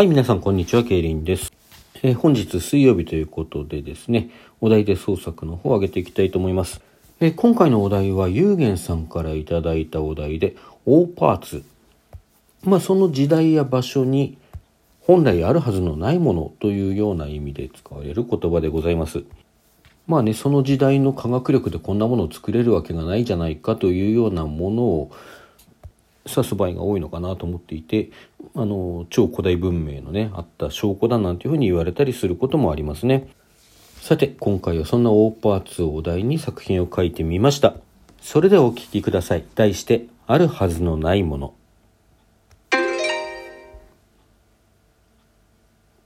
はい、皆さん、こんにちは。ケイリンです。えー、本日水曜日ということでですね、お題で創作の方を上げていきたいと思います。えー、今回のお題は、ゆうげんさんからいただいたお題で、大パーツ。まあ、その時代や場所に本来あるはずのないものというような意味で使われる言葉でございます。まあね、その時代の科学力でこんなものを作れるわけがないじゃないかというようなものを指す場合が多いのかなと思っていてあの超古代文明のねあった証拠だなんていうふうに言われたりすることもありますね。さて今回はそんな大パーツをお題に作品を書いてみました。それではお聴きください。題してあるはずのないもの。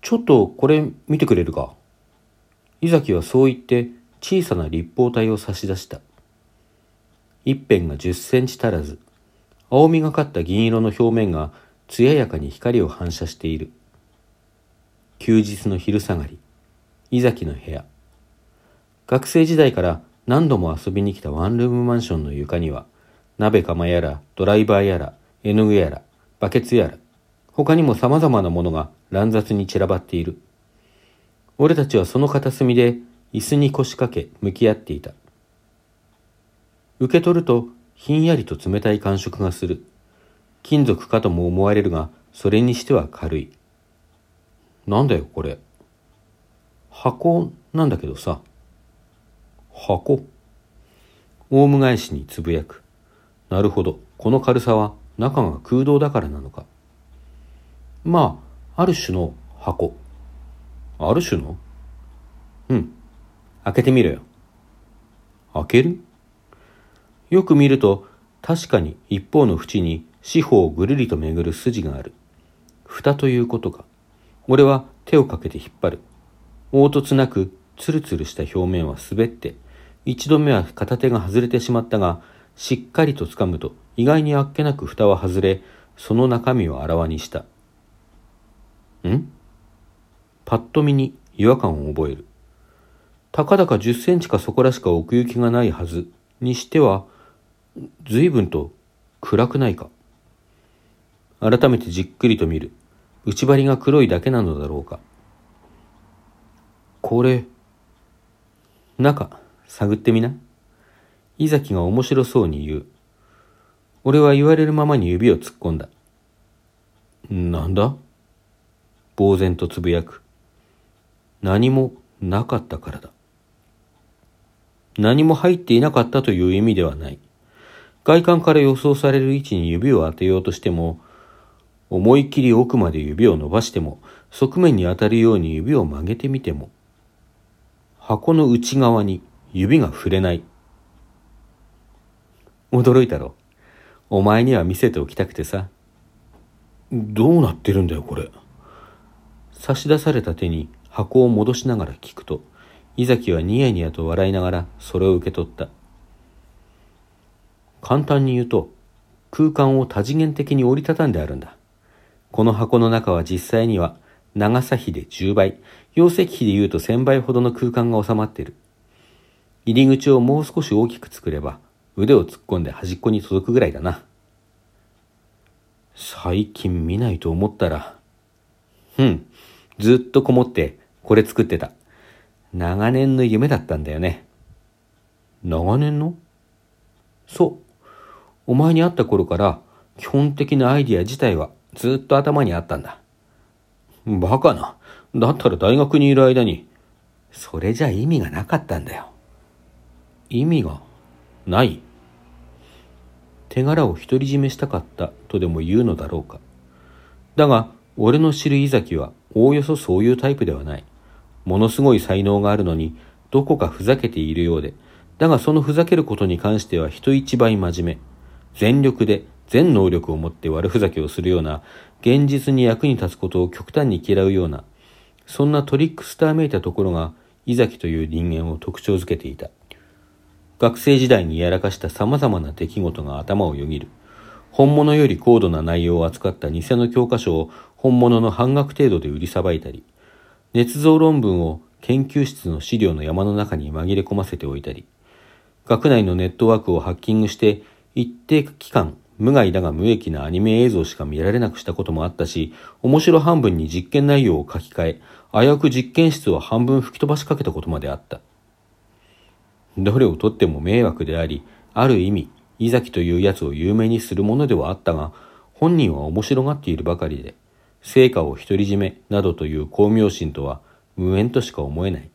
ちょっとこれ見てくれるか？伊崎はそう言って小さな立方体を差し出した。一辺が10センチ足らず。青みがかった銀色の表面が艶やかに光を反射している。休日の昼下がり、伊崎の部屋。学生時代から何度も遊びに来たワンルームマンションの床には、鍋釜やら、ドライバーやら、絵の具やら、バケツやら、他にも様々なものが乱雑に散らばっている。俺たちはその片隅で椅子に腰掛け向き合っていた。受け取るとひんやりと冷たい感触がする。金属かとも思われるが、それにしては軽い。なんだよ、これ。箱なんだけどさ。箱オウム返しにつぶやく。なるほど。この軽さは中が空洞だからなのか。まあ、ある種の箱。ある種の？うん。開けてみろよ。開ける？よく見ると確かに一方の縁に四方をぐるりと巡る筋がある。蓋ということか。俺は手をかけて引っ張る。凹凸なくツルツルした表面は滑って、一度目は片手が外れてしまったが、しっかりと掴むと意外にあっけなく蓋は外れ、その中身をあらわにした。ん？パッと見に違和感を覚える。たかだか10センチかそこらしか奥行きがないはずにしては、随分と暗くないか？改めてじっくりと見る。内張りが黒いだけなのだろうか？これ、中、探ってみな。伊崎が面白そうに言う。俺は言われるままに指を突っ込んだ。なんだ？呆然とつぶやく。何もなかったからだ。何も入っていなかったという意味ではない。外観から予想される位置に指を当てようとしても、思いっきり奥まで指を伸ばしても、側面に当たるように指を曲げてみても、箱の内側に指が触れない。驚いたろ。お前には見せておきたくてさ。どうなってるんだよ、これ。差し出された手に箱を戻しながら聞くと、伊崎はニヤニヤと笑いながらそれを受け取った。簡単に言うと、空間を多次元的に折りたたんであるんだ。この箱の中は実際には長さ比で10倍、容積比で言うと1000倍ほどの空間が収まっている。入り口をもう少し大きく作れば、腕を突っ込んで端っこに届くぐらいだな。最近見ないと思ったら、うん、ずっとこもってこれ作ってた。長年の夢だったんだよね。長年の？そう。お前に会った頃から基本的なアイディア自体はずっと頭にあったんだ。バカな。だったら大学にいる間に。それじゃ意味がなかったんだよ。意味がない手柄を独り占めしたかったとでも言うのだろうか。だが、俺の知る伊崎はおおよそそういうタイプではない。ものすごい才能があるのに、どこかふざけているようで、だがそのふざけることに関しては人一倍真面目。全力で全能力を持って悪ふざけをするような、現実に役に立つことを極端に嫌うような、そんなトリックスターめいたところが、伊崎という人間を特徴づけていた。学生時代にやらかした様々な出来事が頭をよぎる。本物より高度な内容を扱った偽の教科書を本物の半額程度で売りさばいたり、捏造論文を研究室の資料の山の中に紛れ込ませておいたり、学内のネットワークをハッキングして一定期間無害だが無益なアニメ映像しか見られなくしたこともあったし、面白半分に実験内容を書き換え、危うく実験室を半分吹き飛ばしかけたことまであった。どれをとっても迷惑であり、ある意味、伊崎という奴を有名にするものではあったが、本人は面白がっているばかりで、成果を独り占めなどという巧妙心とは無縁としか思えない。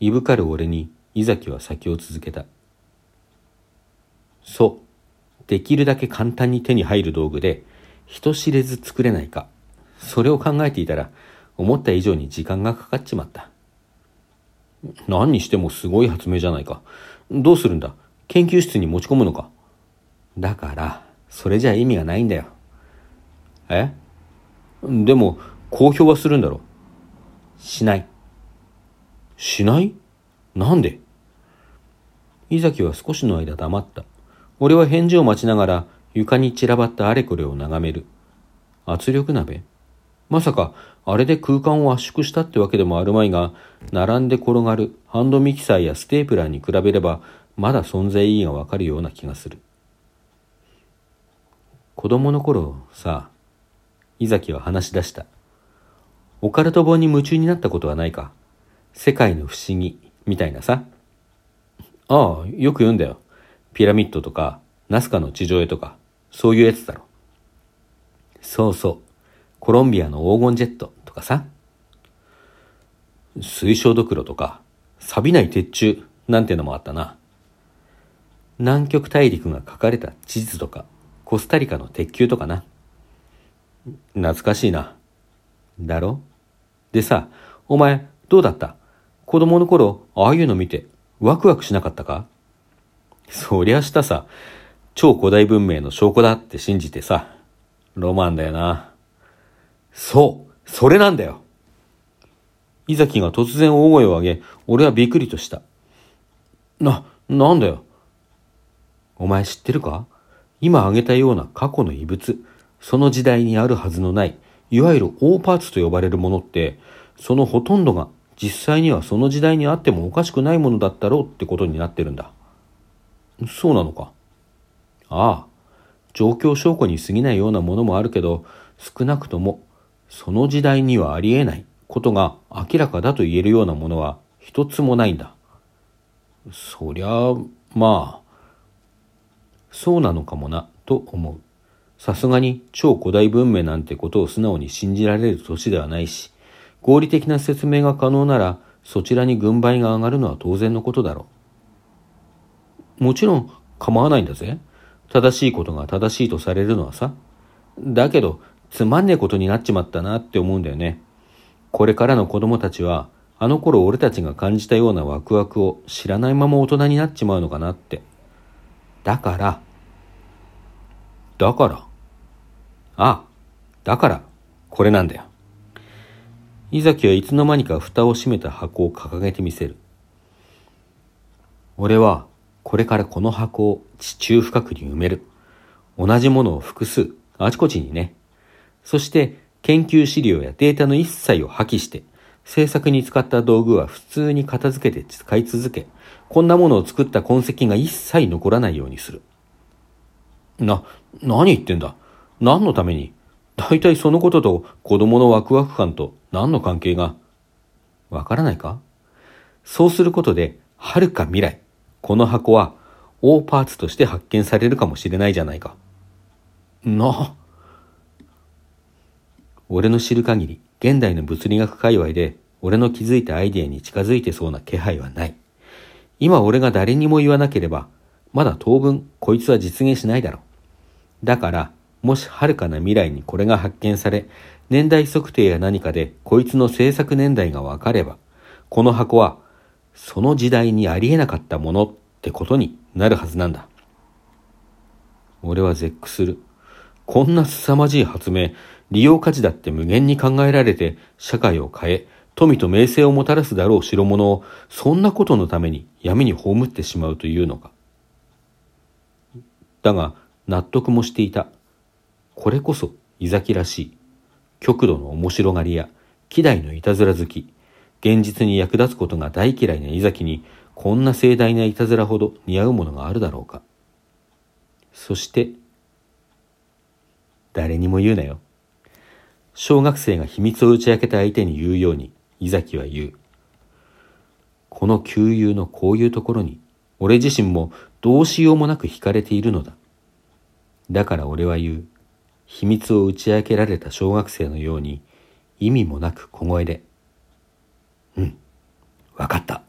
いぶかる俺に伊崎は先を続けた。そう。できるだけ簡単に手に入る道具で、人知れず作れないか。それを考えていたら、思った以上に時間がかかっちまった。何にしてもすごい発明じゃないか。どうするんだ？研究室に持ち込むのかだから、それじゃ意味がないんだよ。え？でも、公表はするんだろしない。しない？なんで？伊崎は少しの間黙った。俺は返事を待ちながら床に散らばったあれこれを眺める。圧力鍋？まさか、あれで空間を圧縮したってわけでもあるまいが、並んで転がるハンドミキサーやステープラーに比べれば、まだ存在意義がわかるような気がする。子供の頃さ、伊崎は話し出した。オカルト本に夢中になったことはないか？世界の不思議みたいなさ。ああ、よく言うんだよ。ピラミッドとか、ナスカの地上絵とか、そういうやつだろ。そうそう。コロンビアの黄金ジェットとかさ。水晶ドクロとか、錆びない鉄柱なんてのもあったな。南極大陸が書かれた地図とか、コスタリカの鉄球とかな。懐かしいな。だろ？でさ、お前、どうだった？子供の頃、ああいうの見て、ワクワクしなかったか？そりゃしたさ、超古代文明の証拠だって信じてさ、ロマンだよな。そう、それなんだよ。伊崎が突然大声を上げ、俺はびっくりとした。な、なんだよ。お前知ってるか？今挙げたような過去の遺物、その時代にあるはずのない、いわゆる大パーツと呼ばれるものって、そのほとんどが実際にはその時代にあってもおかしくないものだったろうってことになってるんだ。そうなのか？ああ、状況証拠に過ぎないようなものもあるけど、少なくともその時代にはありえないことが明らかだと言えるようなものは一つもないんだ。そりゃあ、まあ、そうなのかもな、と思う。さすがに超古代文明なんてことを素直に信じられる年ではないし、合理的な説明が可能なら、そちらに軍配が上がるのは当然のことだろう。もちろん構わないんだぜ。正しいことが正しいとされるのはさ。だけど、つまんねえことになっちまったなって思うんだよね。これからの子供たちは、あの頃俺たちが感じたようなワクワクを知らないまま大人になっちまうのかなって。だから、だから、あ、だから、これなんだよ。伊崎はいつの間にか蓋を閉めた箱を掲げてみせる。俺は、これからこの箱を地中深くに埋める。同じものを複数、あちこちにね。そして、研究資料やデータの一切を破棄して、制作に使った道具は普通に片付けて使い続け、こんなものを作った痕跡が一切残らないようにする。な、何言ってんだ？何のために？大体そのことと子供のワクワク感と何の関係が？わからないか？そうすることで、遥か未来、この箱は大パーツとして発見されるかもしれないじゃないか。な、俺の知る限り、現代の物理学界隈で、俺の気づいたアイデアに近づいてそうな気配はない。今俺が誰にも言わなければ、まだ当分こいつは実現しないだろう。だから、もし遥かな未来にこれが発見され、年代測定や何かでこいつの制作年代がわかれば、この箱はその時代にありえなかったものってことになるはずなんだ。俺は絶句する。こんな凄まじい発明、利用価値だって無限に考えられて社会を変え、富と名声をもたらすだろう代物を、そんなことのために闇に葬ってしまうというのか。だが、納得もしていた。これこそ、伊崎らしい。極度の面白がりや、希代のいたずら好き、現実に役立つことが大嫌いな伊崎に、こんな盛大ないたずらほど似合うものがあるだろうか。そして、誰にも言うなよ。小学生が秘密を打ち明けた相手に言うように、伊崎は言う。この旧友のこういうところに、俺自身もどうしようもなく惹かれているのだ。だから俺は言う。秘密を打ち明けられた小学生のように、意味もなく小声で。わかった。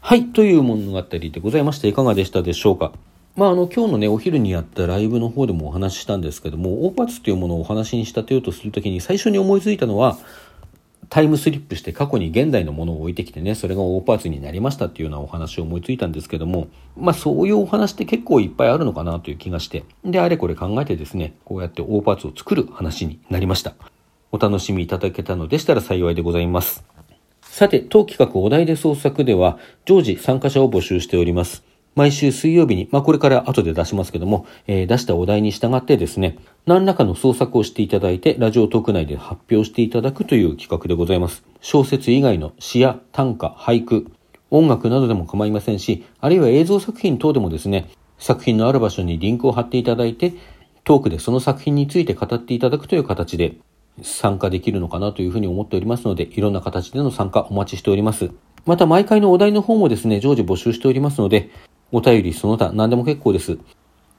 はい、という物語でございまして、いかがでしたでしょうか？まあ、あの、今日のね、お昼にやったライブの方でもお話ししたんですけども、オーパーツというものをお話に仕立てようとするときに最初に思いついたのは、タイムスリップして過去に現代のものを置いてきてね、それがオーパーツになりましたっていうようなお話を思いついたんですけども、まあそういうお話って結構いっぱいあるのかなという気がして、で、あれこれ考えてですね、こうやってオーパーツを作る話になりました。お楽しみいただけたのでしたら幸いでございます。さて、当企画お題で創作では、常時参加者を募集しております。毎週水曜日に、まあこれから後で出しますけども、えー、出したお題に従ってですね、何らかの創作をしていただいて、ラジオトーク内で発表していただくという企画でございます。小説以外の詩や短歌、俳句、音楽などでも構いませんし、あるいは映像作品等でもですね、作品のある場所にリンクを貼っていただいて、トークでその作品について語っていただくという形で参加できるのかなというふうに思っておりますので、いろんな形での参加お待ちしております。また毎回のお題の方もですね、常時募集しておりますので、お便りその他何でも結構です。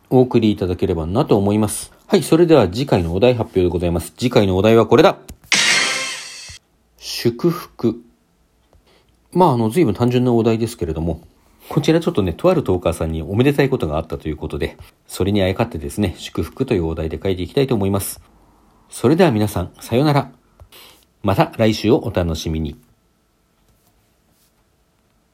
お送りいただければなと思います。はい、それでは次回のお題発表でございます。次回のお題はこれだ祝福。まあ、あの、随分単純なお題ですけれども、こちらちょっとね、とあるトーカーさんにおめでたいことがあったということで、それにあやかってですね、祝福というお題で書いていきたいと思います。それでは皆さん、さようなら。また来週をお楽しみに。